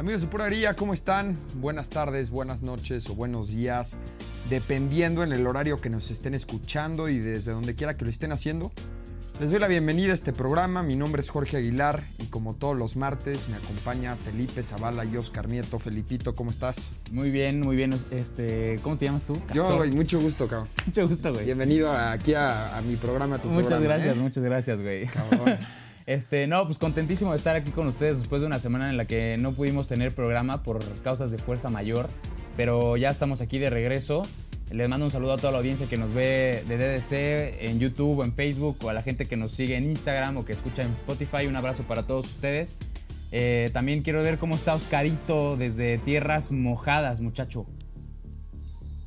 Amigos de Pura ¿cómo están? Buenas tardes, buenas noches o buenos días, dependiendo en el horario que nos estén escuchando y desde donde quiera que lo estén haciendo. Les doy la bienvenida a este programa. Mi nombre es Jorge Aguilar y como todos los martes me acompaña Felipe Zavala y Oscar Nieto. Felipito, ¿cómo estás? Muy bien, muy bien. Este, ¿Cómo te llamas tú? Yo, güey, mucho gusto, cabrón. Mucho gusto, güey. Bienvenido aquí a, a mi programa, a tu Muchas programa, gracias, ¿eh? muchas gracias, güey. Cabrón. Este, no, pues contentísimo de estar aquí con ustedes después de una semana en la que no pudimos tener programa por causas de fuerza mayor, pero ya estamos aquí de regreso. Les mando un saludo a toda la audiencia que nos ve de DDC en YouTube o en Facebook o a la gente que nos sigue en Instagram o que escucha en Spotify. Un abrazo para todos ustedes. Eh, también quiero ver cómo está Oscarito desde tierras mojadas, muchacho.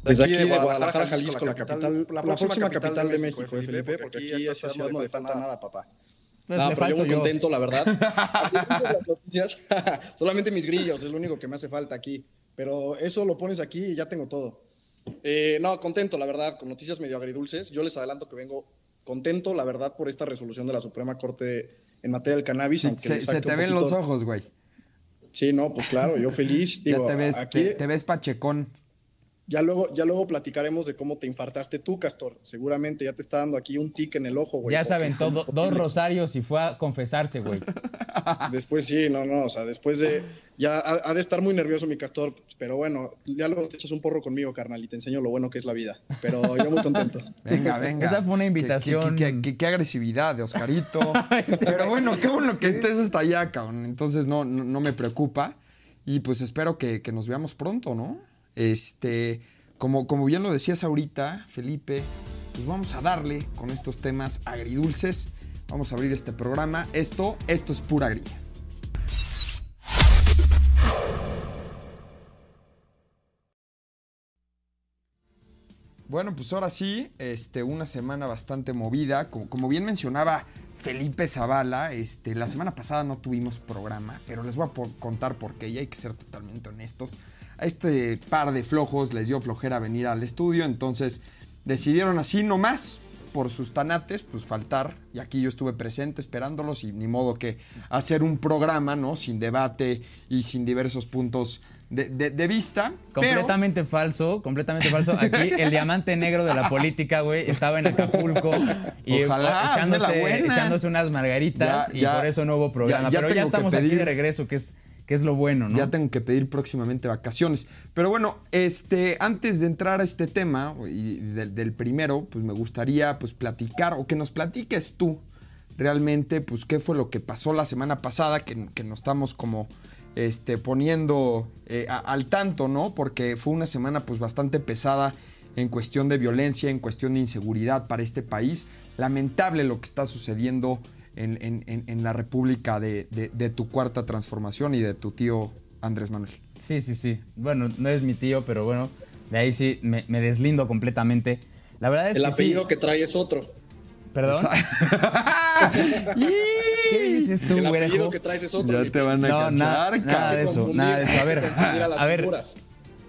Desde aquí de Guadalajara, Jalisco, la capital, la próxima capital de México, Felipe, porque aquí a esta ciudad no le falta nada, papá. Pues no, le pero yo muy contento, la verdad. Solamente mis grillos es lo único que me hace falta aquí. Pero eso lo pones aquí y ya tengo todo. Eh, no, contento, la verdad, con noticias medio agridulces. Yo les adelanto que vengo contento, la verdad, por esta resolución de la Suprema Corte en materia del cannabis. Sí, se, te ven poquito- los ojos, güey. Sí, no, pues claro, yo feliz. Ya Digo, te ves, aquí, te, te ves pachecón. Ya luego, ya luego platicaremos de cómo te infartaste tú, Castor. Seguramente ya te está dando aquí un tic en el ojo, güey. Ya saben, todo, dos rosarios y fue a confesarse, güey. Después sí, no, no, o sea, después de... Ya ha, ha de estar muy nervioso mi Castor, pero bueno, ya luego te echas un porro conmigo, carnal, y te enseño lo bueno que es la vida. Pero yo muy contento. Venga, venga. Esa fue una Qué- invitación. Qué, qué- qué- qué agresividad de Oscarito. Pero bueno, qué bueno que estés hasta allá, cabrón. Entonces no, no, no me preocupa. Y pues espero que, que nos veamos pronto, ¿no? Este, como, como bien lo decías ahorita, Felipe, pues vamos a darle con estos temas agridulces. Vamos a abrir este programa. Esto, esto es pura grilla. Bueno, pues ahora sí, este, una semana bastante movida. Como, bien mencionaba Felipe Zavala, este, la semana pasada no tuvimos programa, pero les voy a contar por qué, y hay que ser totalmente honestos. A este par de flojos les dio flojera venir al estudio, entonces decidieron así nomás, por sus tanates, pues faltar. Y aquí yo estuve presente esperándolos y ni modo que hacer un programa, ¿no? Sin debate y sin diversos puntos de, de- de vista. pero- Completamente falso, completamente falso. Aquí el diamante negro de la política, güey, estaba en Acapulco y Ojalá, echándose, unas margaritas Ya, y ya. por eso no hubo programa. Ya- Pero ya estamos aquí de regreso, que es, que es lo bueno, ¿no? Ya tengo que pedir próximamente vacaciones. Pero bueno, este, antes de entrar a este tema y del, primero, pues me gustaría pues platicar o que nos platiques tú realmente, pues qué fue lo que pasó la semana pasada, que, que nos estamos como este, poniendo eh, al tanto, ¿no? Porque fue una semana pues bastante pesada en cuestión de violencia, en cuestión de inseguridad para este país. Lamentable lo que está sucediendo en, en- en- en la República de, de- de tu cuarta transformación y de tu tío Andrés Manuel. Sí, sí, sí. Bueno, no es mi tío, pero bueno, de ahí sí me, me deslindo completamente. La verdad es El que apellido sí. que trae es otro. ¿Perdón? ¿Qué dices tú, El apellido güerejo? que traes es otro. Ya te van a No, na- cachar, nada de eso, nada de eso. A ver, a ver.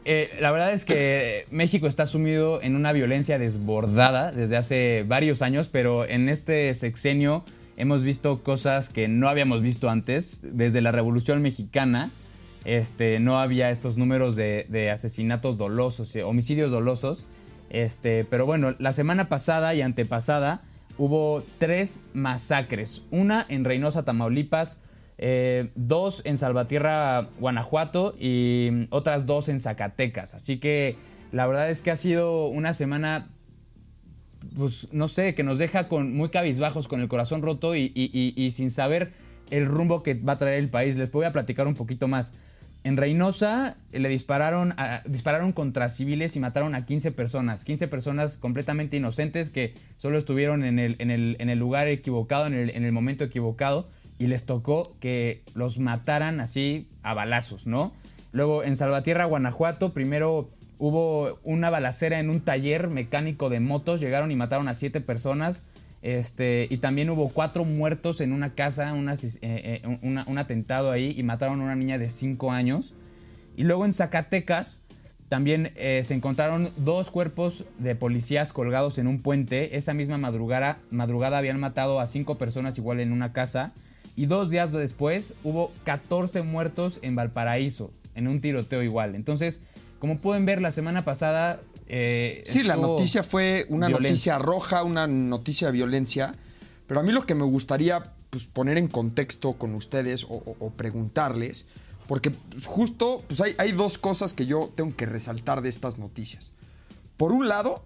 Eh, la verdad es que México está sumido en una violencia desbordada desde hace varios años, pero en este sexenio hemos visto cosas que no habíamos visto antes. Desde la Revolución Mexicana este, no había estos números de, asesinatos dolosos, eh, homicidios dolosos. Este, pero bueno, la semana pasada y antepasada hubo tres masacres. Una en Reynosa, Tamaulipas, eh, dos en Salvatierra, Guanajuato y otras dos en Zacatecas. Así que la verdad es que ha sido una semana, pues no sé, que nos deja con muy cabizbajos, con el corazón roto y, y- sin saber el rumbo que va a traer el país. Les voy a platicar un poquito más. En Reynosa eh, le dispararon, dispararon contra civiles y mataron a 15 personas. 15 personas completamente inocentes que solo estuvieron en el, en el- en el lugar equivocado, en el, en el momento equivocado, y les tocó que los mataran así a balazos, ¿no? Luego en Salvatierra, Guanajuato, primero hubo una balacera en un taller mecánico de motos, llegaron y mataron a siete personas. Este, y también hubo cuatro muertos en una casa, un eh, eh, atentado ahí, y mataron a una niña de cinco años. Y luego en Zacatecas también eh, se encontraron dos cuerpos de policías colgados en un puente. Esa misma madrugada, madrugada habían matado a cinco personas igual en una casa. y dos días después hubo 14 muertos en Valparaíso, en un tiroteo igual. Entonces, como pueden ver, la semana pasada... Eh, sí, la noticia fue una noticia roja, una noticia de violencia, pero a mí lo que me gustaría pues, poner en contexto con ustedes o, preguntarles, porque pues, justo pues, hay, hay dos cosas que yo tengo que resaltar de estas noticias. Por un lado,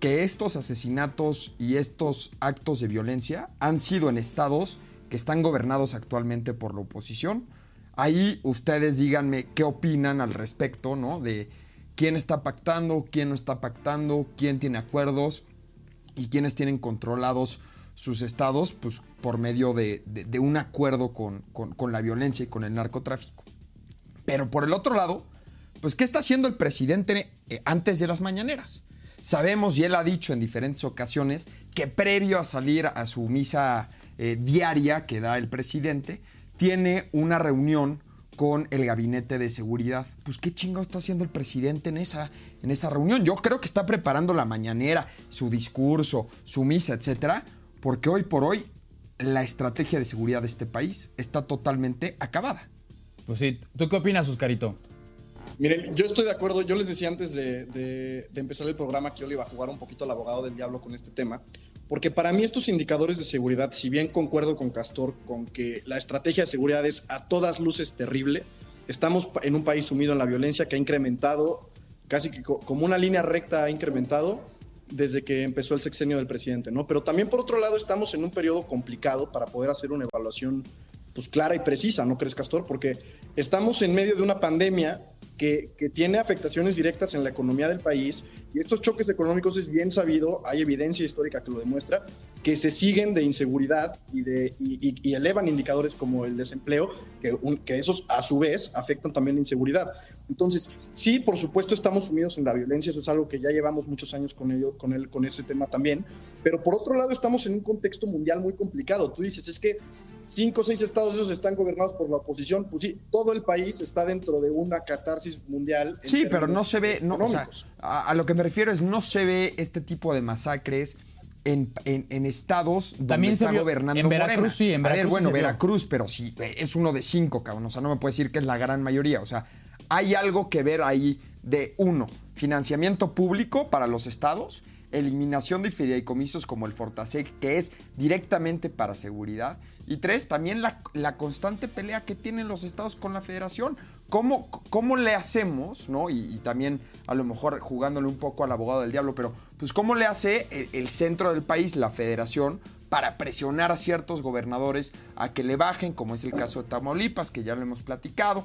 que estos asesinatos y estos actos de violencia han sido en estados que están gobernados actualmente por la oposición. Ahí ustedes díganme qué opinan al respecto, ¿no? De quién está pactando, quién no está pactando, quién tiene acuerdos y quiénes tienen controlados sus estados, pues por medio de, un acuerdo con, la violencia y con el narcotráfico. Pero por el otro lado, pues ¿qué está haciendo el presidente eh, antes de las mañaneras? Sabemos, y él ha dicho en diferentes ocasiones, que previo a salir a su misa eh, diaria que da el presidente, tiene una reunión con el gabinete de seguridad. Pues qué chingo está haciendo el presidente en esa, en esa reunión. Yo creo que está preparando la mañanera, su discurso, su misa, etcétera, porque hoy por hoy la estrategia de seguridad de este país está totalmente acabada. Pues sí, ¿tú qué opinas, Oscarito? Miren, yo estoy de acuerdo. Yo les decía antes de, empezar el programa que yo le iba a jugar un poquito al abogado del diablo con este tema. Porque para mí estos indicadores de seguridad, si bien concuerdo con Castor con que la estrategia de seguridad es a todas luces terrible, estamos en un país sumido en la violencia que ha incrementado, casi que como una línea recta ha incrementado desde que empezó el sexenio del presidente, ¿no? Pero también por otro lado estamos en un periodo complicado para poder hacer una evaluación pues clara y precisa, ¿no crees, Castor? Porque estamos en medio de una pandemia que, tiene afectaciones directas en la economía del país y estos choques económicos es bien sabido, hay evidencia histórica que lo demuestra, que se siguen de inseguridad y, de, y, elevan indicadores como el desempleo, que, que esos a su vez afectan también la inseguridad. Entonces, sí, por supuesto estamos sumidos en la violencia, eso es algo que ya llevamos muchos años con ello, con, el, con ese tema también, pero por otro lado estamos en un contexto mundial muy complicado. Tú dices, es que cinco o seis estados esos están gobernados por la oposición, pues sí, todo el país está dentro de una catarsis mundial. Sí, pero no se ve, no, o sea, a, lo que me refiero es no se ve este tipo de masacres. En, estados donde También está gobernando en Veracruz, sí, en Veracruz. A ver, bueno, Veracruz, pero sí, es uno de cinco, cabrón. O sea, no me puede decir que es la gran mayoría. O sea, hay algo que ver ahí de uno, financiamiento público para los estados eliminación de fideicomisos como el Fortasec, que es directamente para seguridad. Y tres, también la, constante pelea que tienen los estados con la federación. ¿Cómo, cómo le hacemos, no? Y, también a lo mejor jugándole un poco al abogado del diablo, pero pues cómo le hace el centro del país, la federación, para presionar a ciertos gobernadores a que le bajen, como es el caso de Tamaulipas, que ya lo hemos platicado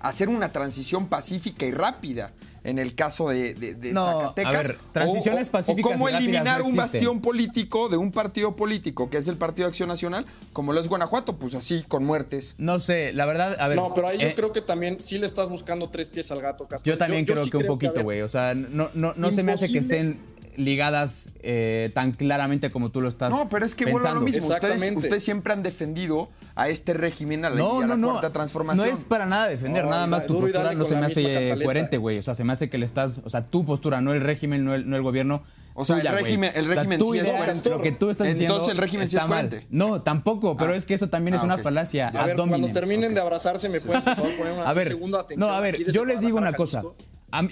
hacer una transición pacífica y rápida en el caso de, de, Zacatecas. A ver, transiciones pacíficas. O cómo eliminar un bastión político de un partido político, que es el Partido de Acción Nacional, como lo es Guanajuato, pues así, con muertes. No sé, la verdad, a ver. No, pero ahí yo eh, creo que también sí le estás buscando tres pies al gato, Castro. Yo también creo que un poquito, güey. O sea, no, no, no se me hace que estén ligadas eh, tan claramente como tú lo estás No, pero es que bueno, lo mismo. Ustedes, ustedes, siempre han defendido a este régimen, a la, no, no, no, transformación. No es para nada defender, nada más tu postura no se me hace coherente, güey. O sea, se me hace que le estás, o sea, tu postura, no el régimen, no el, no el gobierno. O sea, el régimen, el régimen sí es coherente. Lo que tú estás diciendo Entonces el régimen sí es coherente. No, tampoco, pero ah. es que eso también es ah, una falacia. A ver, cuando terminen de abrazarse me pueden por poner una segunda atención. No, a ver, yo les digo una cosa.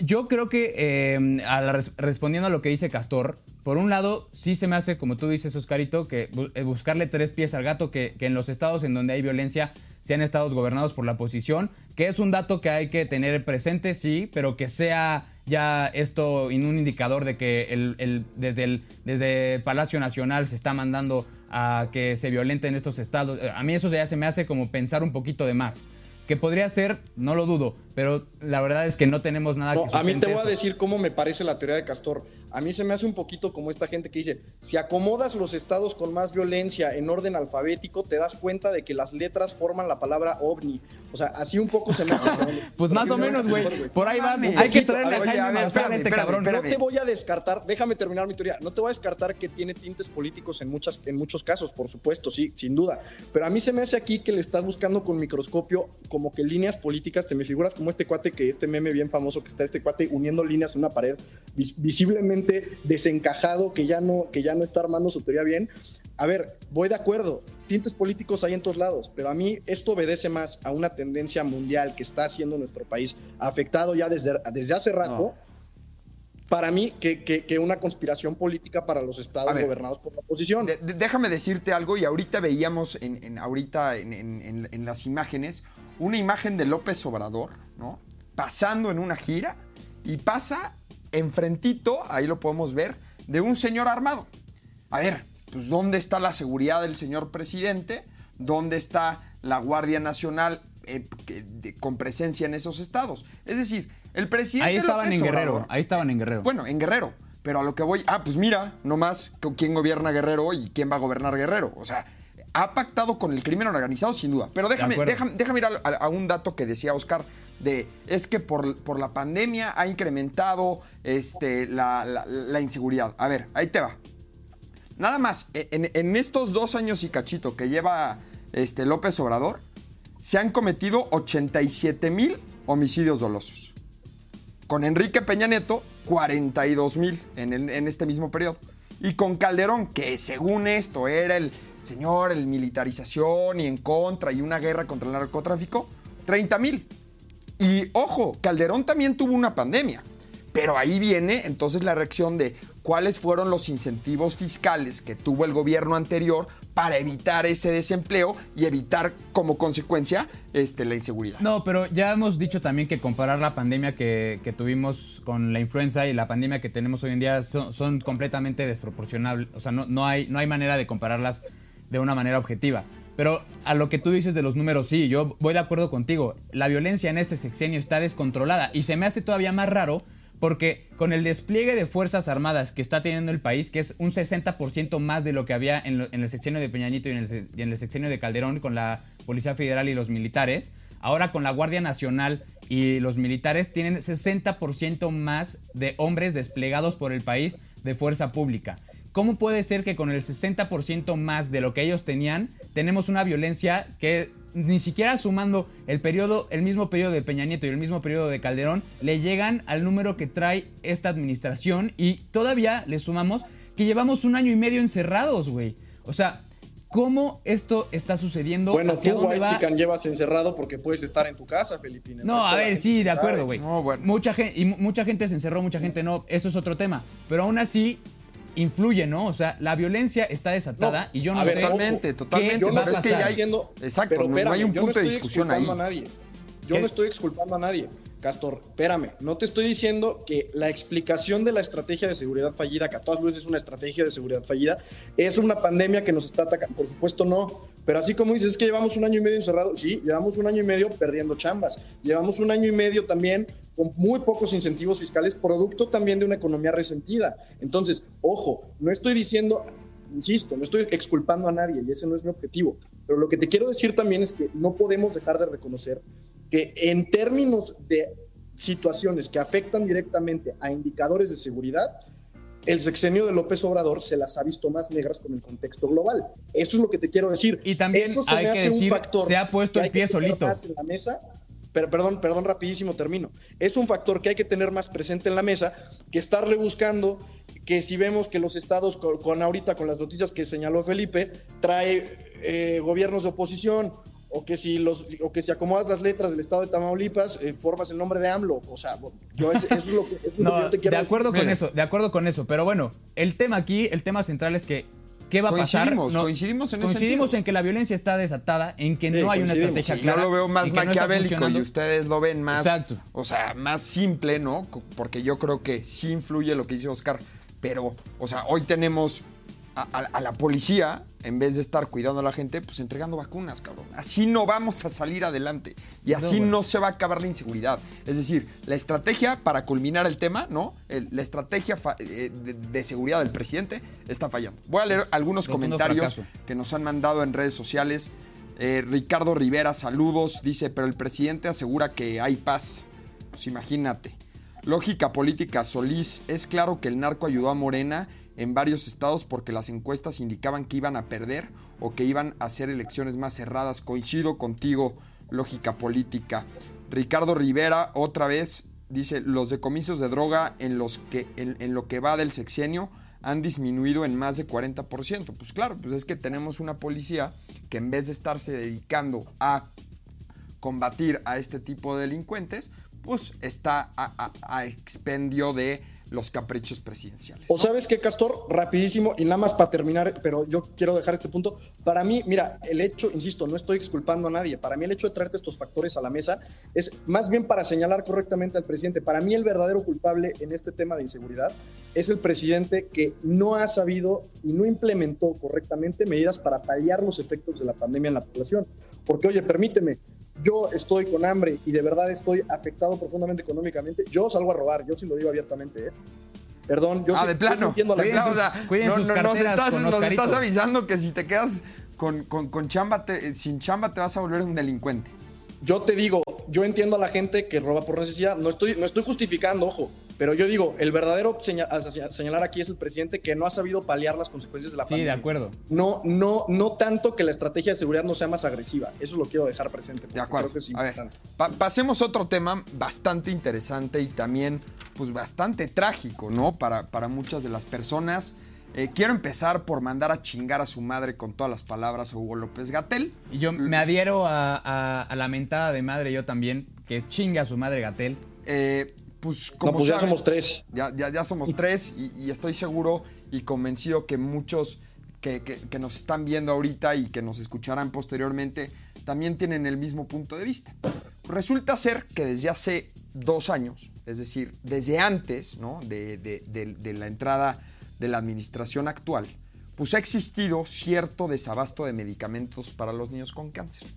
Yo creo que, eh, respondiendo a lo que dice Castor, por un lado, sí se me hace, como tú dices, Oscarito, que eh, buscarle tres pies al gato, que, en los estados en donde hay violencia sean estados gobernados por la oposición, que es un dato que hay que tener presente, sí, pero que sea ya esto en un indicador de que desde, desde Palacio Nacional se está mandando a que se violenten estos estados. A mí eso ya se me hace como pensar un poquito de más. Que podría ser, no lo dudo, pero la verdad es que no tenemos nada que A mí te voy a decir cómo me parece la teoría de Castor. A mí se me hace un poquito como esta gente que dice, si acomodas los estados con más violencia en orden alfabético, te das cuenta de que las letras forman la palabra ovni. O sea, así un poco se me hace. pues más o menos, güey. Por ahí vas. Hay que traerle a Jaime a este cabrón. No te voy a descartar, déjame terminar mi teoría. No te voy a descartar que tiene tintes políticos en, muchas, en muchos casos, por supuesto, sí, sin duda. Pero a mí se me hace aquí que le estás buscando con microscopio como que líneas políticas. Te me figuras como este cuate que este meme bien famoso que está este cuate uniendo líneas en una pared, visiblemente desencajado, que ya no, que ya no está armando su teoría bien. a ver, voy de acuerdo, tintes políticos hay en todos lados, pero a mí esto obedece más a una tendencia mundial que está haciendo nuestro país afectado ya desde, desde hace rato. Para mí, que, que, una conspiración política para los estados gobernados por la oposición. déjame decirte algo, y ahorita veíamos en, ahorita en, en, las imágenes una imagen de López Obrador, ¿no? Pasando en una gira y pasa enfrentito, ahí lo podemos ver, de un señor armado. A ver, pues ¿dónde está la seguridad del señor presidente? ¿Dónde está la Guardia Nacional eh, con presencia en esos estados? Es decir, el presidente... Ahí estaban en Guerrero, ahí estaban en Guerrero. Bueno, en Guerrero. Pero a lo que voy, ah, pues mira, nomás quién gobierna Guerrero y quién va a gobernar Guerrero. O sea, ha pactado con el crimen organizado sin duda. Pero déjame, déjame, déjame ir a, un dato que decía Oscar de es que por, por la pandemia ha incrementado este, la inseguridad. A ver, ahí te va. Nada más, e, en, estos dos años y cachito que lleva este López Obrador, se han cometido 87 mil homicidios dolosos. Con Enrique Peña Neto, 42 mil en, en este mismo periodo. Y con Calderón, que según esto era el señor, el militarización y en contra y una guerra contra el narcotráfico, 30 mil. Y ojo, Calderón también tuvo una pandemia. Pero ahí viene entonces la reacción de cuáles fueron los incentivos fiscales que tuvo el gobierno anterior para evitar ese desempleo y evitar como consecuencia este, la inseguridad. No, pero ya hemos dicho también que comparar la pandemia que, tuvimos con la influenza y la pandemia que tenemos hoy en día son, completamente desproporcionables. O sea, no, no, hay, no hay manera de compararlas de una manera objetiva. Pero a lo que tú dices de los números, sí, yo voy de acuerdo contigo. La violencia en este sexenio está descontrolada y se me hace todavía más raro porque con el despliegue de Fuerzas Armadas que está teniendo el país, que es un 60% más de lo que había en, el sexenio de Peñanito y en el, sexenio de Calderón con la Policía Federal y los militares, ahora con la Guardia Nacional y los militares tienen 60% más de hombres desplegados por el país de fuerza pública. ¿Cómo puede ser que con el 60% más de lo que ellos tenían, tenemos una violencia que ni siquiera sumando el periodo, el mismo periodo de Peña Nieto y el mismo periodo de Calderón, le llegan al número que trae esta administración y todavía le sumamos que llevamos un año y medio encerrados, güey. O sea, ¿Cómo esto está sucediendo? Bueno, tú, White va? llevas encerrado porque puedes estar en tu casa, Felipe. No, a ver, sí, de acuerdo, güey. mucha gente, y mucha gente se encerró, mucha gente no. Eso es otro tema. Pero aún así, influye, ¿no? O sea, la violencia está desatada y yo no sé. Totalmente, totalmente. Yo no es que ya exacto, no, hay un punto de discusión ahí. A nadie. Yo no estoy exculpando a nadie. Castor, espérame, no te estoy diciendo que la explicación de la estrategia de seguridad fallida, que a todas luces es una estrategia de seguridad fallida, es una pandemia que nos está atacando. Por supuesto no, pero así como dices, es que llevamos un año y medio encerrado, sí, llevamos un año y medio perdiendo chambas, llevamos un año y medio también con muy pocos incentivos fiscales, producto también de una economía resentida. Entonces, ojo, no estoy diciendo, insisto, no estoy exculpando a nadie y ese no es mi objetivo, pero lo que te quiero decir también es que no podemos dejar de reconocer que en términos de situaciones que afectan directamente a indicadores de seguridad, el sexenio de López Obrador se las ha visto más negras con el contexto global. Eso es lo que te quiero decir. Y también Eso se hay que decir, se ha puesto el pie solito. en la mesa pero, perdón, perdón, rapidísimo termino. Es un factor que hay que tener más presente en la mesa que estarle buscando que si vemos que los estados, con, ahorita con las noticias que señaló Felipe, trae eh, gobiernos de oposición, o que si los o que si acomodas las letras del estado de Tamaulipas eh, formas el nombre de AMLO o sea yo eso es lo que, yo te quiero de acuerdo con eso de acuerdo con eso pero bueno el tema aquí el tema central es que ¿Qué va a pasar? coincidimos en Coincidimos en que la violencia está desatada, en que no hay una estrategia clara. Yo lo veo más maquiavélico y ustedes lo ven más, Exacto. o sea, más simple, ¿no? Porque yo creo que sí influye lo que dice Oscar, pero, o sea, hoy tenemos a, la policía, en vez de estar cuidando a la gente, pues entregando vacunas, cabrón. Así no vamos a salir adelante. Y así no, se va a acabar la inseguridad. Es decir, la estrategia para culminar el tema, ¿no? la estrategia eh, de, seguridad del presidente está fallando. Voy a leer algunos comentarios que nos han mandado en redes sociales. Eh, Ricardo Rivera, saludos. Dice, pero el presidente asegura que hay paz. Pues imagínate. Lógica política, Solís. Es claro que el narco ayudó a Morena en varios estados porque las encuestas indicaban que iban a perder o que iban a ser elecciones más cerradas. Coincido contigo, lógica política. Ricardo Rivera, otra vez, dice, los decomisos de droga en, los que, en, lo que va del sexenio han disminuido en más de 40%. Pues claro, pues es que tenemos una policía que en vez de estarse dedicando a combatir a este tipo de delincuentes, pues está a, expendio de los caprichos presidenciales. O sabes qué, Castor, rapidísimo y nada más para terminar, pero yo quiero dejar este punto. Para mí, mira, el hecho, insisto, no estoy exculpando a nadie. Para mí el hecho de traerte estos factores a la mesa es más bien para señalar correctamente al presidente. Para mí el verdadero culpable en este tema de inseguridad es el presidente que no ha sabido y no implementó correctamente medidas para paliar los efectos de la pandemia en la población. Porque, oye, permíteme, yo estoy con hambre y de verdad estoy afectado profundamente económicamente, yo salgo a robar, yo sí lo digo abiertamente, ¿eh? Perdón, yo ah, de plano. la o sea, no, no, nos, estás, nos estás, avisando que si te quedas con, con, con chamba, te, sin chamba te vas a volver un delincuente. Yo te digo, yo entiendo a la gente que roba por necesidad, no estoy, no estoy justificando, ojo, pero yo digo, el verdadero señalar aquí es el presidente que no ha sabido paliar las consecuencias de la pandemia. Sí, de acuerdo. No, no, no tanto que la estrategia de seguridad no sea más agresiva. Eso lo quiero dejar presente. De acuerdo. a ver, pasemos a otro tema bastante interesante y también, pues, bastante trágico, ¿no? Para, para muchas de las personas. Eh, quiero empezar por mandar a chingar a su madre con todas las palabras a Hugo López Gatel. Y yo me adhiero a, la mentada de madre, yo también, que chinga a su madre Gatel. Eh, pues como no, pues ya somos tres. Ya, ya, somos tres y, estoy seguro y convencido que muchos que, nos están viendo ahorita y que nos escucharán posteriormente también tienen el mismo punto de vista. Resulta ser que desde hace dos años, es decir, desde antes ¿no? de, de la entrada de la administración actual, pues ha existido cierto desabasto de medicamentos para los niños con cáncer.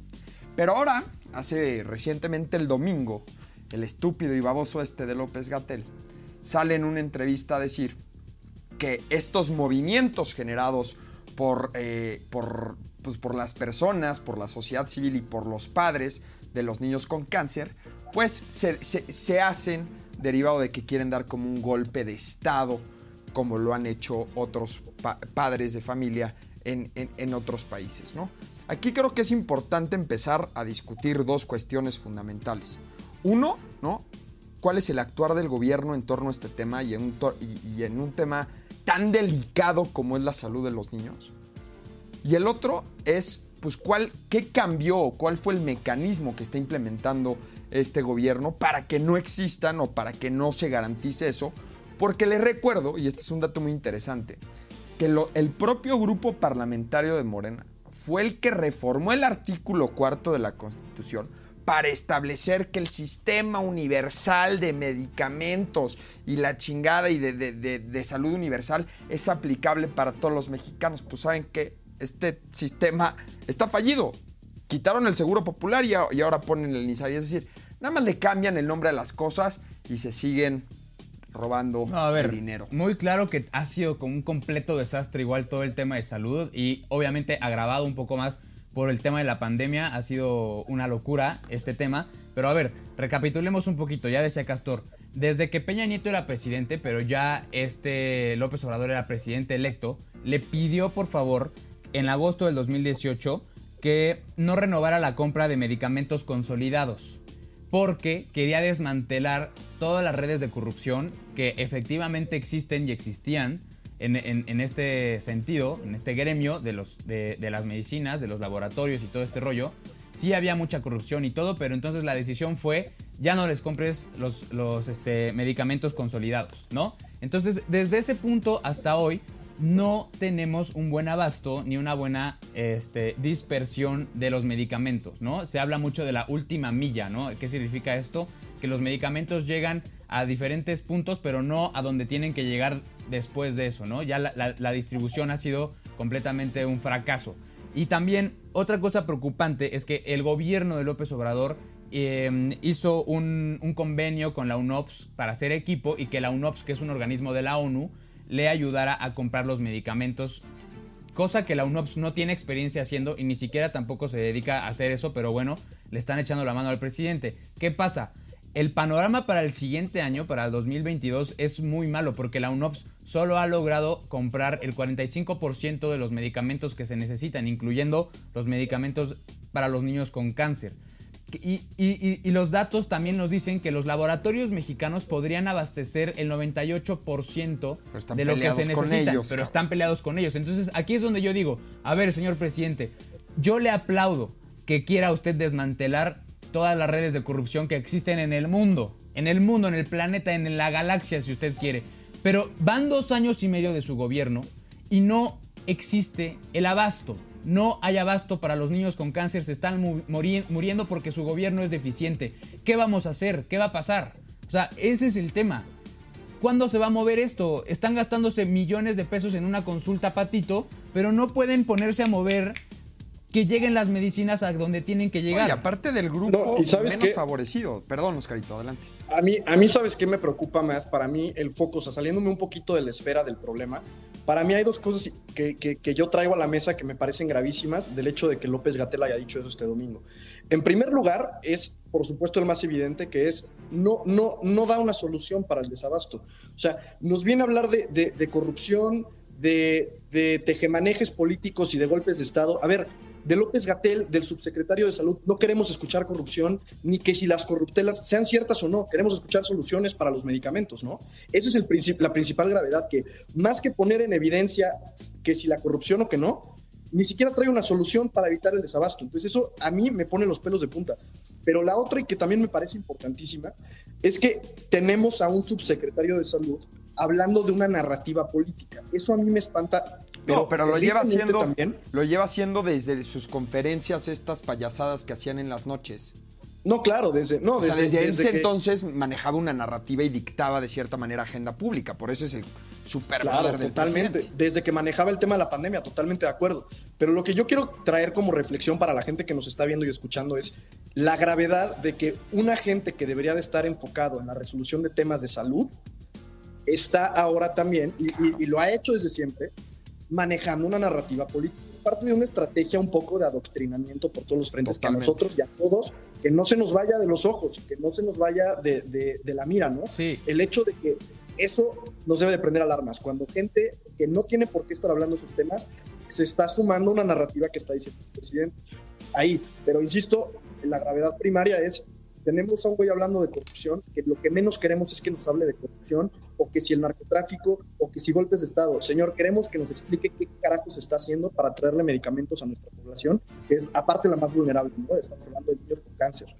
Pero ahora, hace recientemente el domingo, el estúpido y baboso este de López Gatel, sale en una entrevista a decir que estos movimientos generados por, eh, por, pues por las personas, por la sociedad civil y por los padres de los niños con cáncer, pues se, hacen derivado de que quieren dar como un golpe de Estado, como lo han hecho otros padres de familia en, en, otros países. ¿no? Aquí creo que es importante empezar a discutir dos cuestiones fundamentales. Uno, ¿no? ¿Cuál es el actuar del gobierno en torno a este tema y en un, y, en un tema tan delicado como es la salud de los niños? Y el otro es, pues, ¿cuál, ¿qué cambió cuál fue el mecanismo que está implementando este gobierno para que no existan o para que no se garantice eso? Porque les recuerdo, y este es un dato muy interesante, que el propio grupo parlamentario de Morena fue el que reformó el artículo cuarto de la Constitución para establecer que el sistema universal de medicamentos y la chingada y de, salud universal es aplicable para todos los mexicanos. Pues saben que este sistema está fallido. Quitaron el seguro popular y, ahora ponen el INSABI. Es decir, nada más le cambian el nombre a las cosas y se siguen robando el dinero. Muy claro que ha sido como un completo desastre igual todo el tema de salud y obviamente agravado un poco más por el tema de la pandemia. Ha sido una locura este tema. Pero a ver, recapitulemos un poquito. Ya decía Castor, desde que Peña Nieto era presidente, pero ya este López Obrador era presidente electo, le pidió por favor en agosto del 2018 que no renovara la compra de medicamentos consolidados. Porque quería desmantelar todas las redes de corrupción que efectivamente existen y existían en, este sentido, en este gremio de, los, de, las medicinas, de los laboratorios y todo este rollo, sí había mucha corrupción y todo, pero entonces la decisión fue ya no les compres los, los este, medicamentos consolidados, ¿no? Entonces, desde ese punto hasta hoy, no tenemos un buen abasto ni una buena este, dispersión de los medicamentos, ¿no? Se habla mucho de la última milla, ¿no? ¿Qué significa esto? Que los medicamentos llegan a diferentes puntos, pero no a donde tienen que llegar después de eso, ¿no? Ya la, distribución ha sido completamente un fracaso. Y también otra cosa preocupante es que el gobierno de López Obrador em, hizo un, convenio con la UNOPS para hacer equipo y que la UNOPS, que es un organismo de la ONU, le ayudara a comprar los medicamentos, cosa que la UNOPS no tiene experiencia haciendo y ni siquiera tampoco se dedica a hacer eso, pero bueno, le están echando la mano al presidente. ¿Qué pasa? El panorama para el siguiente año, para el 2022, es muy malo porque la UNOPS solo ha logrado comprar el 45% de los medicamentos que se necesitan, incluyendo los medicamentos para los niños con cáncer. Y, y- y los datos también nos dicen que los laboratorios mexicanos podrían abastecer el 98% Pero están de lo que se necesita, ellos, pero están peleados con ellos. Entonces, aquí es donde yo digo, a ver, señor presidente, yo le aplaudo que quiera usted desmantelar todas las redes de corrupción que existen en el mundo, en el mundo, en el planeta, en la galaxia, si usted quiere. Pero van dos años y medio de su gobierno y no existe el abasto. No hay abasto para los niños con cáncer, se están mu- muri- muriendo porque su gobierno es deficiente. ¿Qué vamos a hacer? ¿Qué va a pasar? O sea, ese es el tema. ¿Cuándo se va a mover esto? Están gastándose millones de pesos en una consulta patito, pero no pueden ponerse a mover que lleguen las medicinas a donde tienen que llegar. Oye, aparte del grupo No, ¿y sabes menos qué? favorecido. Perdón, Oscarito, adelante. A mí, a mí, ¿sabes qué me preocupa más? Para mí, el foco, o sea, saliéndome un poquito de la esfera del problema, para mí hay dos cosas que, que- que yo traigo a la mesa que me parecen gravísimas del hecho de que López Gatel haya dicho eso este domingo. En primer lugar, es, por supuesto, el más evidente, que es, no, no, no da una solución para el desabasto. O sea, nos viene a hablar de, de- de corrupción, de, de tejemanejes políticos y de golpes de Estado. A ver, de López Gatel, del subsecretario de Salud, no queremos escuchar corrupción, ni que si las corruptelas sean ciertas o no, queremos escuchar soluciones para los medicamentos, ¿no? Esa es el princip- la principal gravedad, que más que poner en evidencia que si la corrupción o que no, ni siquiera trae una solución para evitar el desabasto. Entonces eso a mí me pone los pelos de punta. Pero la otra y que también me parece importantísima es que tenemos a un subsecretario de salud hablando de una narrativa política. Eso a mí me espanta. Pero, no, pero lo lleva haciendo, también. lo lleva haciendo desde sus conferencias, estas payasadas que hacían en las noches. No, claro, desde no, O sea, desde, ese que- entonces manejaba una narrativa y dictaba de cierta manera agenda pública. Por eso es el super Claro, del totalmente. presidente. Desde que manejaba el tema de la pandemia, totalmente de acuerdo. Pero lo que yo quiero traer como reflexión para la gente que nos está viendo y escuchando es la gravedad de que un agente que debería de estar enfocado en la resolución de temas de salud está ahora también, y, y- y lo ha hecho desde siempre, manejando una narrativa política. Es parte de una estrategia un poco de adoctrinamiento por todos los frentes Totalmente. que a nosotros y a todos, que no se nos vaya de los ojos y que no se nos vaya de, de- de la mira, ¿no? Sí. el hecho de que eso nos debe de prender alarmas. Cuando gente que no tiene por qué estar hablando de esos temas se está sumando a una narrativa que está diciendo el presidente. Ahí, pero insisto, la gravedad primaria es, tenemos a un güey hablando de corrupción, que lo que menos queremos es que nos hable de corrupción, o que si el narcotráfico, o que si golpes de Estado. Señor, queremos que nos explique qué carajo se está haciendo para traerle medicamentos a nuestra población, que es aparte la más vulnerable, ¿no? Estamos hablando de niños con cáncer.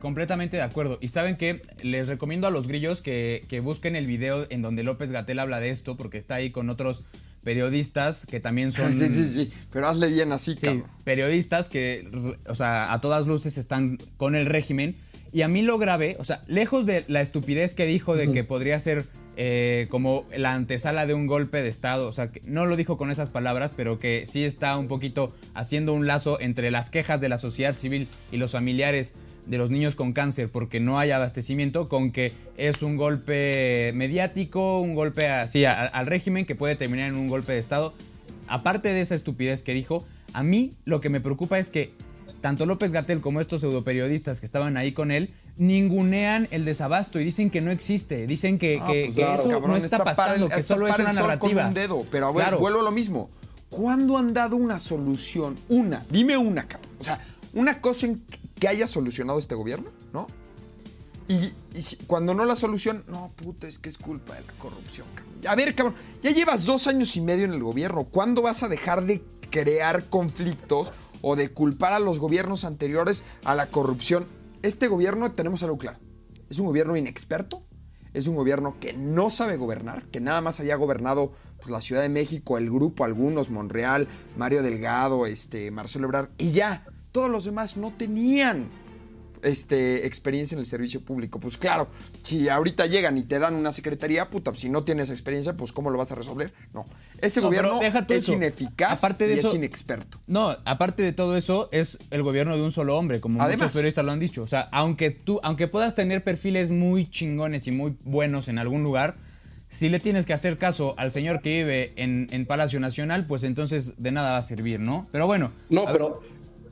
Completamente de acuerdo. Y saben que les recomiendo a los grillos que, que busquen el video en donde López Gatel habla de esto, porque está ahí con otros periodistas que también son Sí, sí, sí. Pero hazle bien así, sí, cabrón. periodistas que, o sea, a todas luces están con el régimen. Y a mí lo grave, o sea, lejos de la estupidez que dijo de que podría ser eh, como la antesala de un golpe de Estado, o sea, que no lo dijo con esas palabras, pero que sí está un poquito haciendo un lazo entre las quejas de la sociedad civil y los familiares de los niños con cáncer porque no hay abastecimiento, con que es un golpe mediático, un golpe así al régimen que puede terminar en un golpe de Estado. Aparte de esa estupidez que dijo, a mí lo que me preocupa es que tanto López Gatel como estos pseudoperiodistas que estaban ahí con él ningunean el desabasto y dicen que no existe, dicen que, Ah, que- pues que claro, eso cabrón, no está, para pasando, el- que está solo es una narrativa. Con un dedo. Pero a ver, Claro. vuelvo a lo mismo. ¿Cuándo han dado una solución? Una. Dime una, cabrón. O sea, una cosa en que haya solucionado este gobierno, ¿no? Y, y si- cuando no la solución, no, puta, es que es culpa de la corrupción, cabrón. A ver, cabrón, ya llevas dos años y medio en el gobierno. ¿Cuándo vas a dejar de crear conflictos o de culpar a los gobiernos anteriores a la corrupción? Este gobierno, tenemos algo claro, es un gobierno inexperto, es un gobierno que no sabe gobernar, que nada más había gobernado pues, la Ciudad de México, el grupo, algunos, Monreal, Mario Delgado, este, Marcelo Ebrard, y ya, todos los demás no tenían este, experiencia en el servicio público. Pues claro, si ahorita llegan y te dan una secretaría, puta, si no tienes experiencia, pues ¿cómo lo vas a resolver? No. Este No, gobierno es eso. ineficaz Aparte de y eso- es inexperto. No, aparte de todo eso, es el gobierno de un solo hombre, como Además. muchos periodistas lo han dicho. O sea, aunque tú, aunque puedas tener perfiles muy chingones y muy buenos en algún lugar, si le tienes que hacer caso al señor que vive en, en Palacio Nacional, pues entonces de nada va a servir, ¿no? Pero bueno. No, pero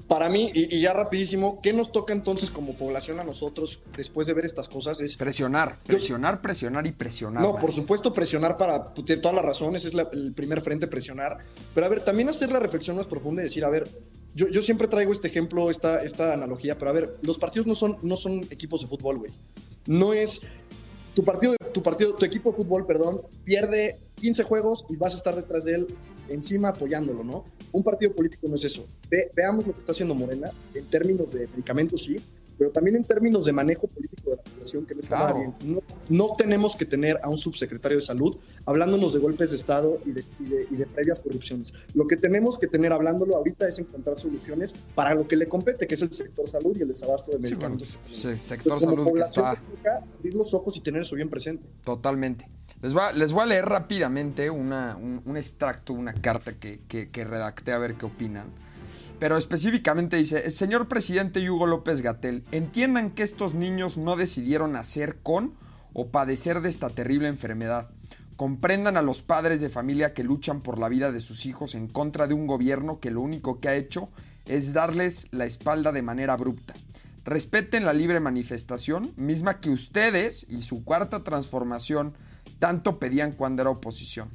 para mí, y, y ya rapidísimo, ¿qué nos toca entonces como población a nosotros después de ver estas cosas? Es Presionar, presionar, presionar y presionar. No, por supuesto, presionar para pues, tiene toda la razón, ese es la- el primer frente, presionar. Pero a ver, también hacer la reflexión más profunda y decir, a ver, yo, yo siempre traigo este ejemplo, esta, esta analogía, pero a ver, los partidos no son, no son equipos de fútbol, güey. No es tu partido, tu partido, tu equipo de fútbol, perdón, pierde 15 juegos y vas a estar detrás de él encima apoyándolo, ¿no? Un partido político no es eso. veamos lo que está haciendo Morena en términos de medicamentos, sí, pero también en términos de manejo político de la población, que no está nada bien. No, tenemos que tener a un subsecretario de salud hablándonos de golpes de Estado y de, y, de, previas corrupciones. Lo que tenemos que tener hablándolo ahorita es encontrar soluciones para lo que le compete, que es el sector salud y el desabasto de medicamentos. Sí, el sector salud que está... abrir los ojos y tener eso bien presente. Totalmente. Les voy a, les voy a leer rápidamente una, un, extracto, una carta que, que, redacté a ver qué opinan pero específicamente dice, señor presidente Hugo López Gatel, entiendan que estos niños no decidieron nacer con o padecer de esta terrible enfermedad. Comprendan a los padres de familia que luchan por la vida de sus hijos en contra de un gobierno que lo único que ha hecho es darles la espalda de manera abrupta. Respeten la libre manifestación, misma que ustedes y su cuarta transformación tanto pedían cuando era oposición.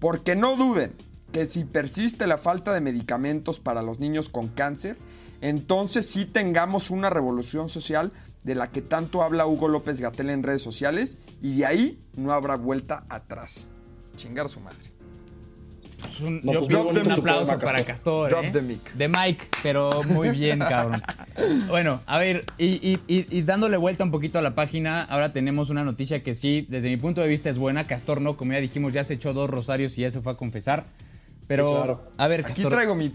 Porque no duden, que si persiste la falta de medicamentos para los niños con cáncer, entonces sí tengamos una revolución social de la que tanto habla Hugo López Gatel en redes sociales y de ahí no habrá vuelta atrás. Chingar su madre. Pues un, pues, aplauso para Castor. Drop ¿eh? the mic. De Mike, pero muy bien, cabrón. bueno, a ver, y, y, dándole vuelta un poquito a la página, ahora tenemos una noticia que sí, desde mi punto de vista es buena. Castor no, como ya dijimos, ya se echó dos rosarios y ya se fue a confesar. Pero, a ver, Aquí traigo mi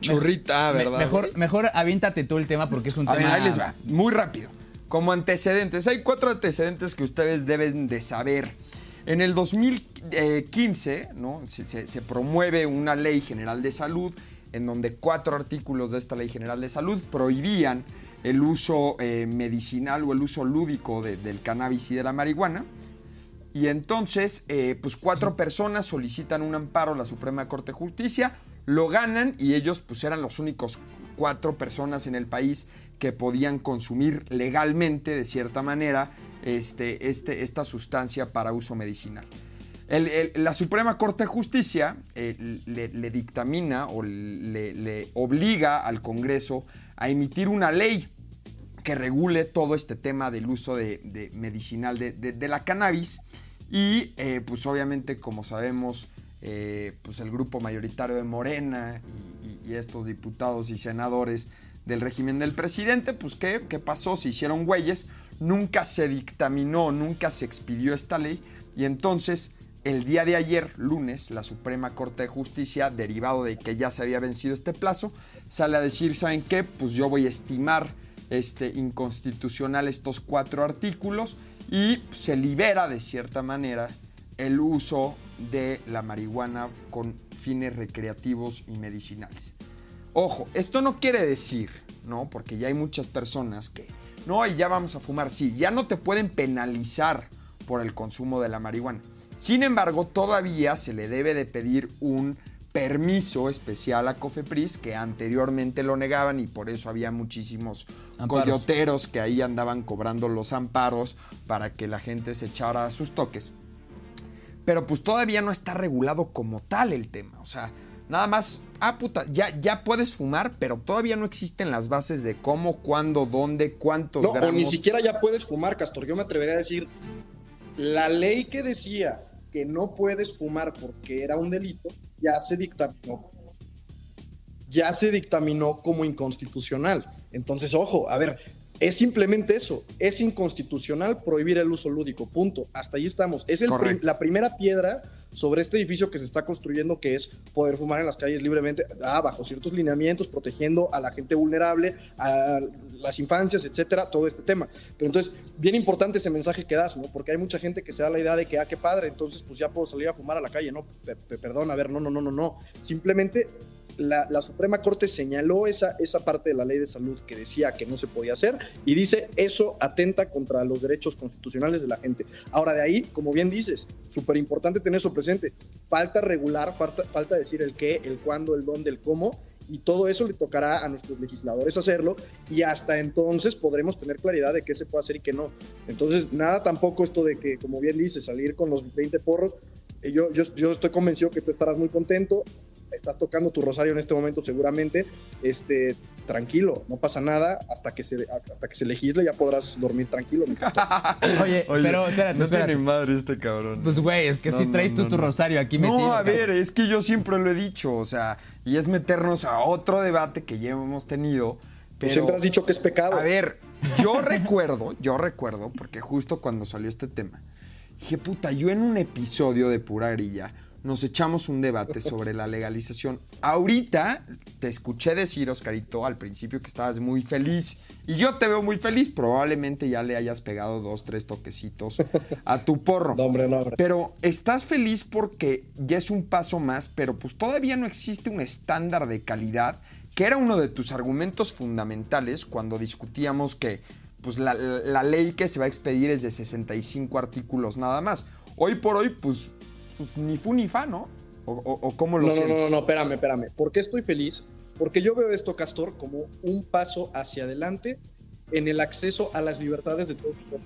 churrita, ¿verdad? mejor, mejor aviéntate tú el tema porque es un tema... ahí les va, muy rápido. Como antecedentes, hay cuatro antecedentes que ustedes deben de saber. En el 2015 ¿no? se, promueve una ley general de salud en donde cuatro artículos de esta ley general de salud prohibían el uso eh, medicinal o el uso lúdico del cannabis y de la marihuana. Y entonces, eh, pues cuatro personas solicitan un amparo a la Suprema Corte de Justicia, lo ganan y ellos pues eran los únicos cuatro personas en el país que podían consumir legalmente, de cierta manera, este, este, esta sustancia para uso medicinal. la Suprema Corte de Justicia eh, le, dictamina o le, obliga al Congreso a emitir una ley que regule todo este tema del uso de, medicinal de, la cannabis y eh, pues obviamente, como sabemos, eh, pues el grupo mayoritario de Morena y, estos diputados y senadores del régimen del presidente, pues ¿qué, ¿qué pasó? Se hicieron güeyes, nunca se dictaminó, nunca se expidió esta ley y entonces el día de ayer, lunes, la Suprema Corte de Justicia, derivado de que ya se había vencido este plazo, sale a decir, ¿saben qué? Pues yo voy a estimar este, inconstitucional estos cuatro artículos y se libera de cierta manera el uso de la marihuana con fines recreativos y medicinales. Ojo, esto no quiere decir, ¿no? Porque ya hay muchas personas que, no, y ya vamos a fumar, sí, ya no te pueden penalizar por el consumo de la marihuana. Sin embargo, todavía se le debe de pedir un permiso especial a Cofepris que anteriormente lo negaban y por eso había muchísimos coyoteros que ahí andaban cobrando los amparos para que la gente se echara sus toques. Pero pues todavía no está regulado como tal el tema, o sea, nada más, ah puta, ya, ya puedes fumar, pero todavía no existen las bases de cómo, cuándo, dónde, cuántos no, O ni siquiera ya puedes fumar, Castor, yo me atrevería a decir, la ley que decía que no puedes fumar porque era un delito, ya se dictaminó. Ya se dictaminó como inconstitucional. Entonces, ojo, a ver, es simplemente eso. Es inconstitucional prohibir el uso lúdico. Punto. Hasta ahí estamos. Es la primera piedra sobre este edificio que se está construyendo, que es poder fumar en las calles libremente, ah, bajo ciertos lineamientos, protegiendo a la gente vulnerable, a las infancias, etcétera, todo este tema. Pero entonces, bien importante ese mensaje que das, ¿no? Porque hay mucha gente que se da la idea de que, ah, qué padre, entonces pues ya puedo salir a fumar a la calle, ¿no? perdón, a ver, no, no, no, no, no. Simplemente la, Suprema Corte señaló esa, esa parte de la ley de salud que decía que no se podía hacer y dice eso atenta contra los derechos constitucionales de la gente. Ahora de ahí, como bien dices, súper importante tener eso presente. Falta regular, falta, falta decir el qué, el cuándo, el dónde, el cómo y todo eso le tocará a nuestros legisladores hacerlo y hasta entonces podremos tener claridad de qué se puede hacer y qué no. Entonces, nada tampoco esto de que, como bien dices, salir con los 20 porros. Eh, yo, yo, yo estoy convencido que tú estarás muy contento estás tocando tu rosario en este momento seguramente, este, tranquilo, no pasa nada, hasta que se, hasta que se legisle ya podrás dormir tranquilo. mi pastor. Oye, pero espérate, no espérate. tiene madre este cabrón. Pues, güey, es que No, si no, traes tú no, tu rosario aquí metido. No, a cabrón. ver, es que yo siempre lo he dicho, o sea, y es meternos a otro debate que ya hemos tenido. Tú Pero, siempre has dicho que es pecado. a ver, yo recuerdo, yo recuerdo, porque justo cuando salió este tema, dije, puta, yo en un episodio de Pura Grilla nos echamos un debate sobre la legalización. Ahorita te escuché decir, Oscarito, al principio que estabas muy feliz. Y yo te veo muy feliz. Probablemente ya le hayas pegado dos, tres toquecitos a tu porro. No, hombre, no, hombre. Pero estás feliz porque ya es un paso más, pero pues todavía no existe un estándar de calidad, que era uno de tus argumentos fundamentales cuando discutíamos que pues la, la ley que se va a expedir es de 65 artículos nada más. Hoy por hoy, pues, pues ni fu ni fa, ¿no? O, o- o cómo lo No, no, no, sientes? no, no, espérame, espérame. ¿Por qué estoy feliz? Porque yo veo esto, Castor, como un paso hacia adelante en el acceso a las libertades de todos nosotros.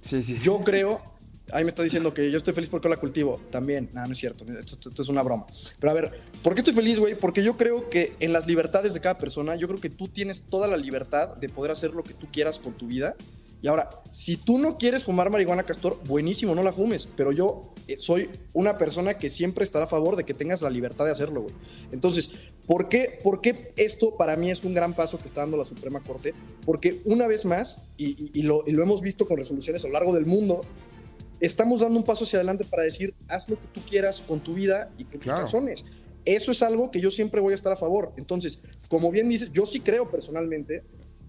Sí, sí, sí. Yo creo, ahí me está diciendo que yo estoy feliz porque la cultivo. También, no, no es cierto, esto, esto- esto es una broma. Pero a ver, ¿por qué estoy feliz, güey? Porque yo creo que en las libertades de cada persona, yo creo que tú tienes toda la libertad de poder hacer lo que tú quieras con tu vida. Y ahora, si tú no quieres fumar marihuana, Castor, buenísimo, no la fumes. Pero yo eh, soy una persona que siempre estará a favor de que tengas la libertad de hacerlo, güey. Entonces, ¿por qué, ¿por qué esto para mí es un gran paso que está dando la Suprema Corte? Porque una vez más, y, y- y lo, y lo hemos visto con resoluciones a lo largo del mundo, estamos dando un paso hacia adelante para decir, haz lo que tú quieras con tu vida y con tus Claro. razones. Eso es algo que yo siempre voy a estar a favor. Entonces, como bien dices, yo sí creo personalmente,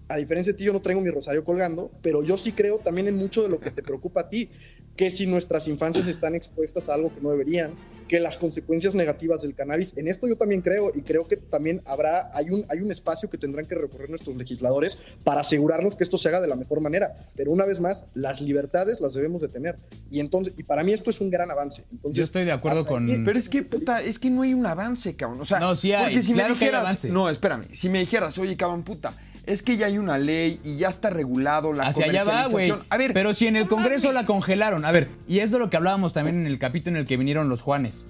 a diferencia de ti, yo no traigo mi rosario colgando, pero yo sí creo también en mucho de lo que te preocupa a ti, que si nuestras infancias están expuestas a algo que no deberían, que las consecuencias negativas del cannabis, en esto yo también creo y creo que también habrá, hay un, hay un espacio que tendrán que recorrer nuestros legisladores para asegurarnos que esto se haga de la mejor manera. Pero una vez más, las libertades las debemos de tener. Y entonces, y para mí esto es un gran avance. Entonces, Yo estoy de acuerdo con- aquí- Pero es que, puta, es que no hay un avance, cabrón. O sea, No, sí hay, porque si claro me que hay dijeras, avance. no, espérame, si me dijeras, oye, cabrón, puta, es que ya hay una ley y ya está regulado la Hacia allá va, güey. comercialización. A ver, Pero si en el Congreso la congelaron. A ver, y es de lo que hablábamos también en el capítulo en el que vinieron los Juanes.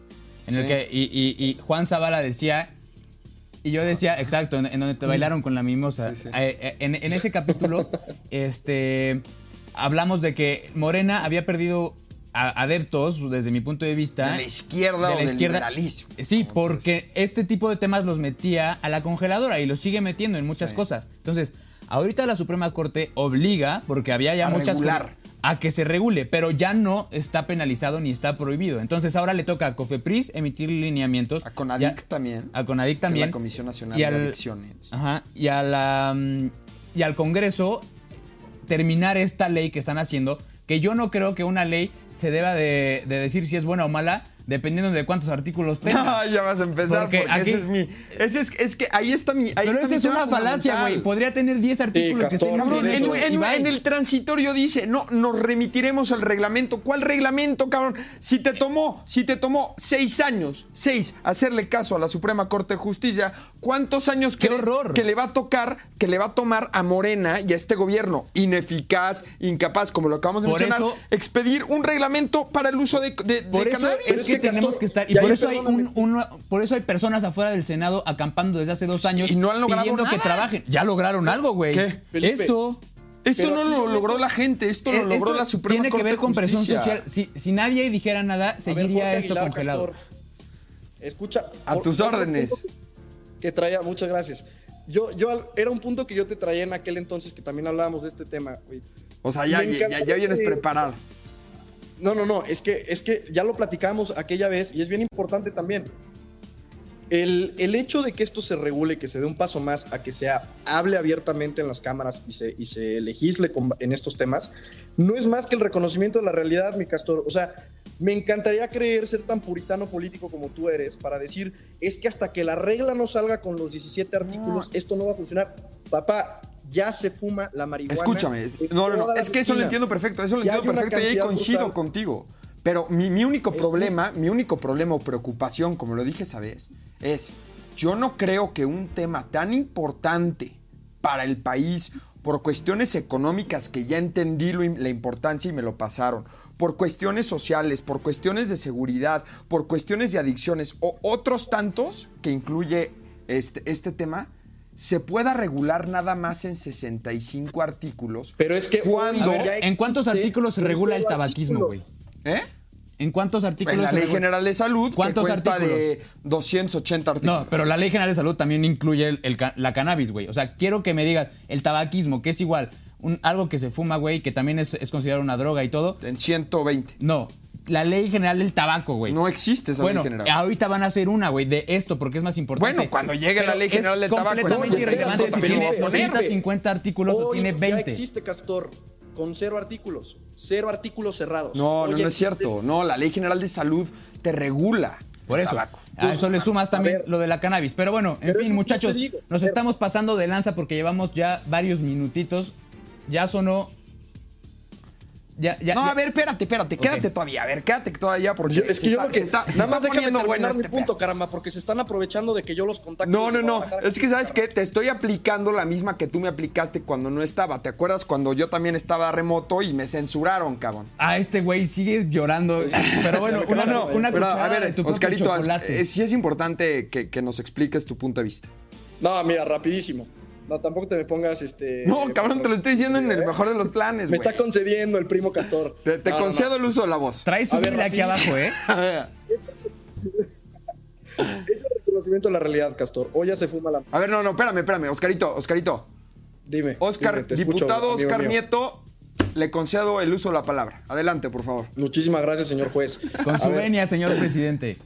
En el que, y, y- y Juan Zavala decía. Y yo decía, exacto, en, en donde te bailaron con la mimosa. Sí, sí. Eh, eh, en, en ese capítulo, este. Hablamos de que Morena había perdido adeptos, desde mi punto de vista. De la izquierda o del liberalismo, Sí, porque este tipo de temas los metía a la congeladora y los sigue metiendo en muchas Sí. cosas. Entonces, ahorita la Suprema Corte obliga, porque había ya A muchas regular. cosas, a que se regule, pero ya no está penalizado ni está prohibido. Entonces ahora le toca a Cofepris emitir lineamientos. A Conadic Ya- también. A Conadic que también. la Comisión Nacional de Adicciones. Ajá. Y, a la, mm, y al Congreso terminar esta ley que están haciendo, que yo no creo que una ley se deba de, de decir si es buena o mala, dependiendo de cuántos artículos tenga. Ah, ya vas a empezar Porque porque, aquí- ese es mi. Ese es, es que ahí está mi. Ahí Pero esa es una falacia, güey. Podría tener 10 artículos que estén en, en- en el transitorio dice, no, nos remitiremos al reglamento. ¿Cuál reglamento, cabrón? Si te tomó, si te tomó seis años, seis, hacerle caso a la Suprema Corte de Justicia, ¿cuántos años ¡Qué crees horror! que le va a tocar, que le va a tomar a Morena y a este gobierno ineficaz, incapaz, como lo acabamos de Por mencionar, eso- expedir un reglamento para el uso de, de- de Por eso cannabis? es Pero es que que, tenemos Castor, que estar. Y y por eso, hay un, perdóname. un- por eso hay personas afuera del Senado acampando desde hace dos años Y no han logrado pidiendo que trabajen. Ya lograron algo, güey. ¿Qué? Felipe, Esto. Esto Pero no lo logró la gente, esto lo eh, logró esto la Suprema tiene que Corte ver con presión social. Si, si nadie dijera nada, ver, seguiría esto Aguilar, congelado. Castor, escucha. A por- tus órdenes. Que traía, muchas gracias. Yo, yo, era un punto que yo te traía en aquel entonces que también hablábamos de este tema, güey. O sea, ya, ya, ya vienes preparado. No, no, no, es que, es que ya lo platicamos aquella vez y es bien importante también. El, el hecho de que esto se regule, que se dé un paso más a que se hable abiertamente en las cámaras y se, y se legisle con- en estos temas, no es más que el reconocimiento de la realidad, mi castor. O sea, me encantaría creer ser tan puritano político como tú eres para decir, es que hasta que la regla no salga con los 17 artículos, esto no va a funcionar. Papá, ya se fuma la marihuana. Escúchame, no, no, no, es que eso lo entiendo perfecto, eso lo Ya entiendo perfecto y ahí coincido brutal. contigo. Pero mi, mi único Es problema, mi único problema o preocupación, como lo dije esa vez, es, yo no creo que un tema tan importante para el país, por cuestiones económicas que ya entendí lo la importancia y me lo pasaron, por cuestiones sociales, por cuestiones de seguridad, por cuestiones de adicciones o otros tantos que incluye este, este tema, se pueda regular nada más en 65 artículos. Pero es que cuando... Ver, ¿en cuántos artículos se regula el tabaquismo, güey? ¿Eh? ¿En cuántos artículos En la Ley? General de Salud, que ¿Cuántos cuesta artículos? de 280 artículos. No, pero la Ley General de Salud también incluye el- el ca- la cannabis, güey. O sea, quiero que me digas el tabaquismo, que es igual, un- algo que se fuma, güey, que también es, es considerado una droga y todo. En 120. No, la Ley General del Tabaco, güey. No existe esa bueno, ley general. ahorita van a hacer una, güey, de esto, porque es más importante. Bueno, cuando llegue la Ley General del Tabaco, completamente irrelevante si tiene espérame. 250 artículos o tiene Ya 20. existe, Castor, con cero artículos. Cero artículos cerrados. No, Hoy no, no es cierto. No, la Ley General de Salud te regula. Por el eso. tabaco. A eso le sumas también lo de la cannabis. Pero bueno, en Pero fin, muchachos, nos pero- estamos pasando de lanza porque llevamos ya varios minutitos. Ya sonó. Ya, ya, No, ya- a ver, espérate, espérate, quédate todavía. A ver, quédate todavía porque Yo- es se que yo está, lo que. se está- se nada está más poniendo terminar bueno mi este punto, pedo. caramba, porque se están aprovechando de que yo los contacto. No, no, no. Es que, ¿sabes caramba. Te estoy aplicando la misma que tú me aplicaste cuando no estaba. ¿Te acuerdas cuando yo también estaba remoto y me censuraron, cabrón? Ah, este güey sigue llorando. Pero bueno, una, no, una Pero, cucharada a ver, de tu propio Oscarito, chocolate. eh, sí es importante que, que nos expliques tu punto de vista. No, mira, rapidísimo. No, tampoco te me pongas este. No, cabrón, te lo estoy diciendo en el mejor de los planes, Me güey. está concediendo el primo Castor. Te, te No, no, no. concedo el uso de la voz. Trae su A ver, Biblia aquí abajo, ¿eh? Es el reconocimiento de la realidad, Castor. Hoy ya se fuma la. A ver, no, no, espérame, espérame. Oscarito, Oscarito. Dime. Oscar, dime, te escucho, diputado amigo Oscar mío. Nieto, le concedo el uso de la palabra. Adelante, por favor. Muchísimas gracias, señor juez. Con su ver, venia, señor presidente.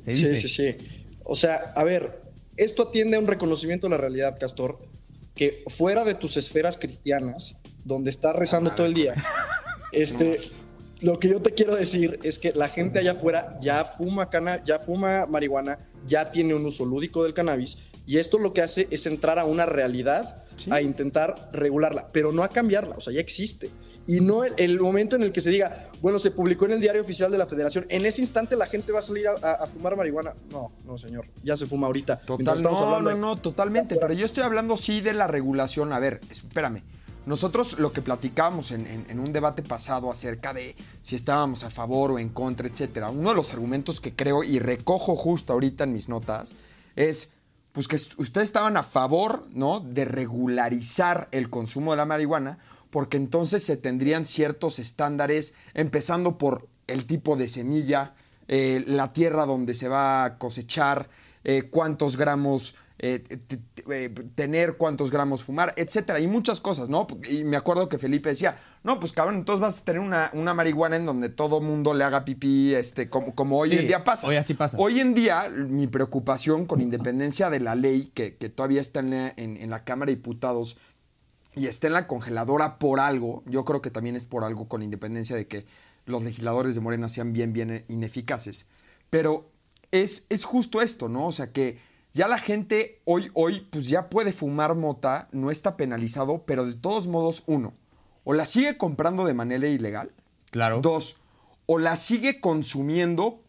Se dice. Sí, sí, sí. O sea, a ver, esto atiende a un reconocimiento de la realidad, Castor, que fuera de tus esferas cristianas, donde estás rezando todo el día, este, lo que yo te quiero decir es que la gente allá afuera ya fuma cana, ya fuma marihuana, ya tiene un uso lúdico del cannabis, y esto lo que hace es entrar a una realidad, a intentar regularla, pero no a cambiarla, o sea, ya existe. Y no el, el momento en el que se diga, bueno, se publicó en el diario oficial de la federación, en ese instante la gente va a salir a, a- a fumar marihuana. No, no, señor, ya se fuma ahorita. Total, no, no, no, totalmente. Pero yo estoy hablando sí de la regulación. A ver, espérame. Nosotros lo que platicábamos en, en- en un debate pasado acerca de si estábamos a favor o en contra, etcétera. Uno de los argumentos que creo y recojo justo ahorita en mis notas es pues que ustedes estaban a favor, ¿no? De regularizar el consumo de la marihuana, porque entonces se tendrían ciertos estándares, empezando por el tipo de semilla, eh, la tierra donde se va a cosechar, eh, cuántos gramos eh, eh, tener, cuántos gramos fumar, etcétera, y muchas cosas, ¿no? Y me acuerdo que Felipe decía, no, pues cabrón, entonces vas a tener una, una marihuana en donde todo mundo le haga pipí, este, como, como hoy Sí, en día pasa. hoy así pasa. Hoy en día, mi preocupación con independencia de la ley, que, que todavía está en en- en la Cámara de Diputados y está en la congeladora por algo, yo creo que también es por algo con independencia de que los legisladores de Morena sean bien, bien ineficaces. Pero es, es justo esto, ¿no? O sea que ya la gente hoy, hoy, pues ya puede fumar mota, no está penalizado, pero de todos modos, uno, o la sigue comprando de manera ilegal, Claro. Dos, o la sigue consumiendo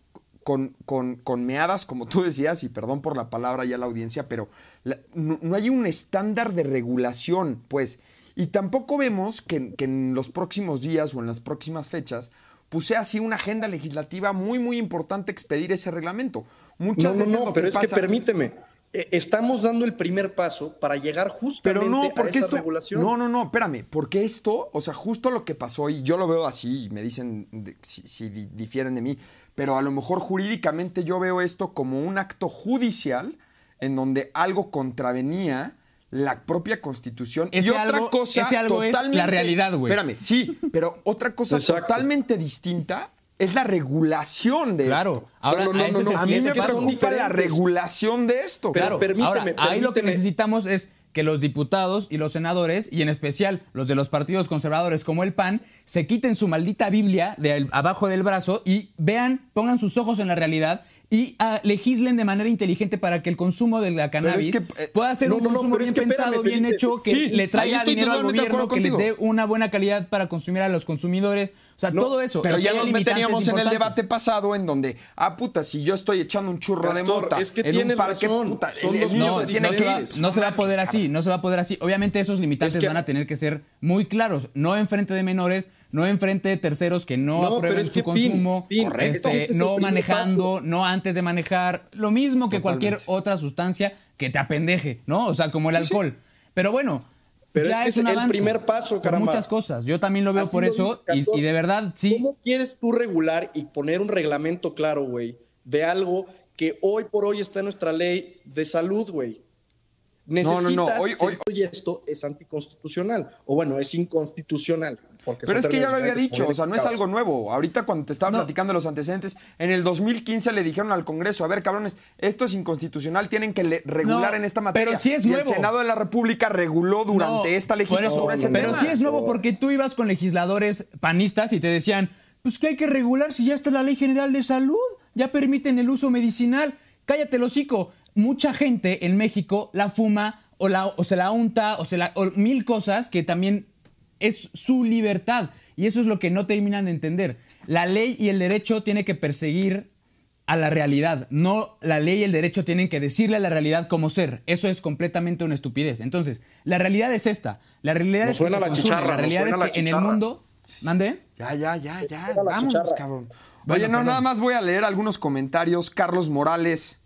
con, con- con meadas, como tú decías, y perdón por la palabra ya a la audiencia, pero la- no, no hay un estándar de regulación, pues. Y tampoco vemos que, que en los próximos días o en las próximas fechas, pues sea así una agenda legislativa muy, muy importante expedir ese reglamento. Muchas No, no, veces no, lo pero que es que permíteme. eh, Estamos dando el primer paso para llegar justamente Pero no, a porque esa esto. regulación. No, no, no, espérame. Porque esto, o sea, justo lo que pasó, y yo lo veo así, y me dicen de- si, si di- difieren de mí, pero a lo mejor jurídicamente yo veo esto como un acto judicial en donde algo contravenía la propia constitución. Ese y otra algo- cosa. ese algo es la totalmente- realidad, güey. Espérame, sí, pero otra cosa Exacto. totalmente distinta es la regulación de Claro. esto. Ahora, No, no, a no, A mí me preocupa la regulación de esto. Pero Claro, permíteme, ahora, ahí lo que necesitamos es que los diputados y los senadores, y en especial los de los partidos conservadores como el PAN, se quiten su maldita Biblia de abajo del brazo y vean, pongan sus ojos en la realidad y ah, legislen de manera inteligente para que el consumo de la cannabis que, eh, pueda ser no, un no, consumo bien es que pensado, espérame, bien Felipe. hecho, que Sí, le traiga dinero al gobierno, que le dé una buena calidad para consumir a los consumidores. O sea, No, todo eso. Pero ya nos meteríamos en el debate pasado en donde, ah, puta, si yo estoy echando un churro de mota es que en un parque, razón, puta, No, se tiene no que se, va, ir. no se va a poder así, no se va a poder así. Obviamente esos limitantes Es que- van a tener que ser muy claros, no enfrente de menores, no enfrente de terceros que no, No, aprueben es su que, Pin, consumo, Pin, este, este es el no manejando, paso. no antes de manejar, lo mismo que cualquier otra sustancia que te apendeje, ¿no? O sea, como el alcohol. Pero bueno, Pero ya es que es, es un el avance primer paso, caramba. muchas cosas. Yo también lo veo Así por lo eso dice y, Castor. y de verdad sí. ¿Cómo quieres tú regular y poner un reglamento claro, güey, de algo que hoy por hoy está en nuestra ley de salud, güey? Necesitas, No, no, no, hoy- hoy- y esto es anticonstitucional, o bueno, es inconstitucional. Porque Pero es que ya lo había dicho, o sea, no es algo nuevo. Ahorita cuando te estaba No. platicando de los antecedentes, en el 2015 le dijeron al Congreso, a ver, cabrones, esto es inconstitucional, tienen que regular No, en esta materia. pero sí es y nuevo. el Senado de la República reguló durante No, esta legislatura ese Pero tema. sí es nuevo porque tú ibas con legisladores panistas y te decían, pues que hay que regular si ya está la Ley General de Salud, ya permiten el uso medicinal. Cállate el hocico. Mucha gente en México la fuma o, la, o se la unta o, se la, o mil cosas que también es su libertad. Y eso es lo que no terminan de entender. La ley y el derecho tienen que perseguir a la realidad. No la ley y el derecho tienen que decirle a la realidad cómo ser. Eso es completamente una estupidez. Entonces, la realidad es esta. La realidad Nos es que suena se la chicharra, La realidad suena la es que en el mundo... ¿Mande? Ya, ya, ya, ya. Vámonos, chicharra. cabrón. Bueno, Oye, no, perdón. nada más voy a leer algunos comentarios. Carlos Morales.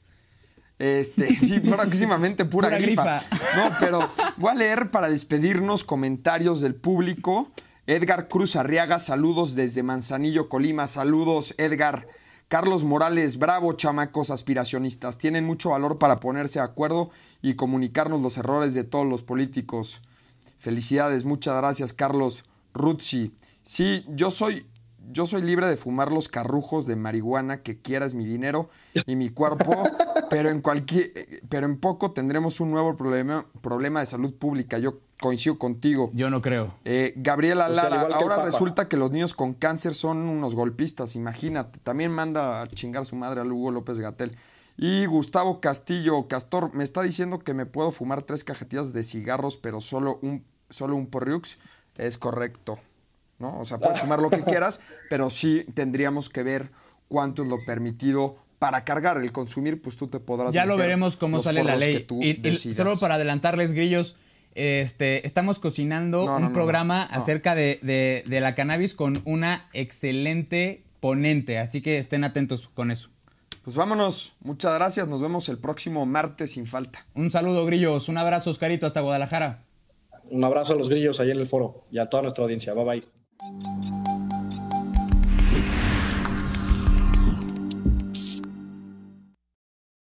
Este, sí, próximamente pura, Pura grifa. grifa. No, pero voy a leer para despedirnos comentarios del público. Edgar Cruz Arriaga, saludos desde Manzanillo, Colima. Saludos, Edgar. Carlos Morales, bravo, chamacos aspiracionistas. Tienen mucho valor para ponerse de acuerdo y comunicarnos los errores de todos los políticos. Felicidades, muchas gracias, Carlos Ruzzi. Sí, yo soy, yo soy libre de fumar los carrujos de marihuana que quieras mi dinero y mi cuerpo, pero en cualquier, pero en poco tendremos un nuevo problema, problema de salud pública. Yo coincido contigo. Yo no creo. Eh, Gabriela O sea, al Lara, que ahora resulta que los niños con cáncer son unos golpistas, imagínate. También manda a chingar su madre a Hugo López Gatel. Y Gustavo Castillo, Castor, me está diciendo que me puedo fumar tres cajetillas de cigarros, pero solo un, solo un porriux. Es correcto, ¿no? O sea, puedes fumar lo que quieras, pero sí tendríamos que ver cuánto es lo permitido para cargar. El consumir, pues tú te podrás Ya lo veremos cómo sale la ley. tú Y, solo para adelantarles, grillos, este, estamos cocinando No, un no, no, programa no, no. acerca de, de- de la cannabis con una excelente ponente, así que estén atentos con eso. Pues vámonos. Muchas gracias. Nos vemos el próximo martes sin falta. Un saludo, grillos. Un abrazo, Oscarito, hasta Guadalajara. Un abrazo a los grillos ahí en el foro y a toda nuestra audiencia. Bye bye.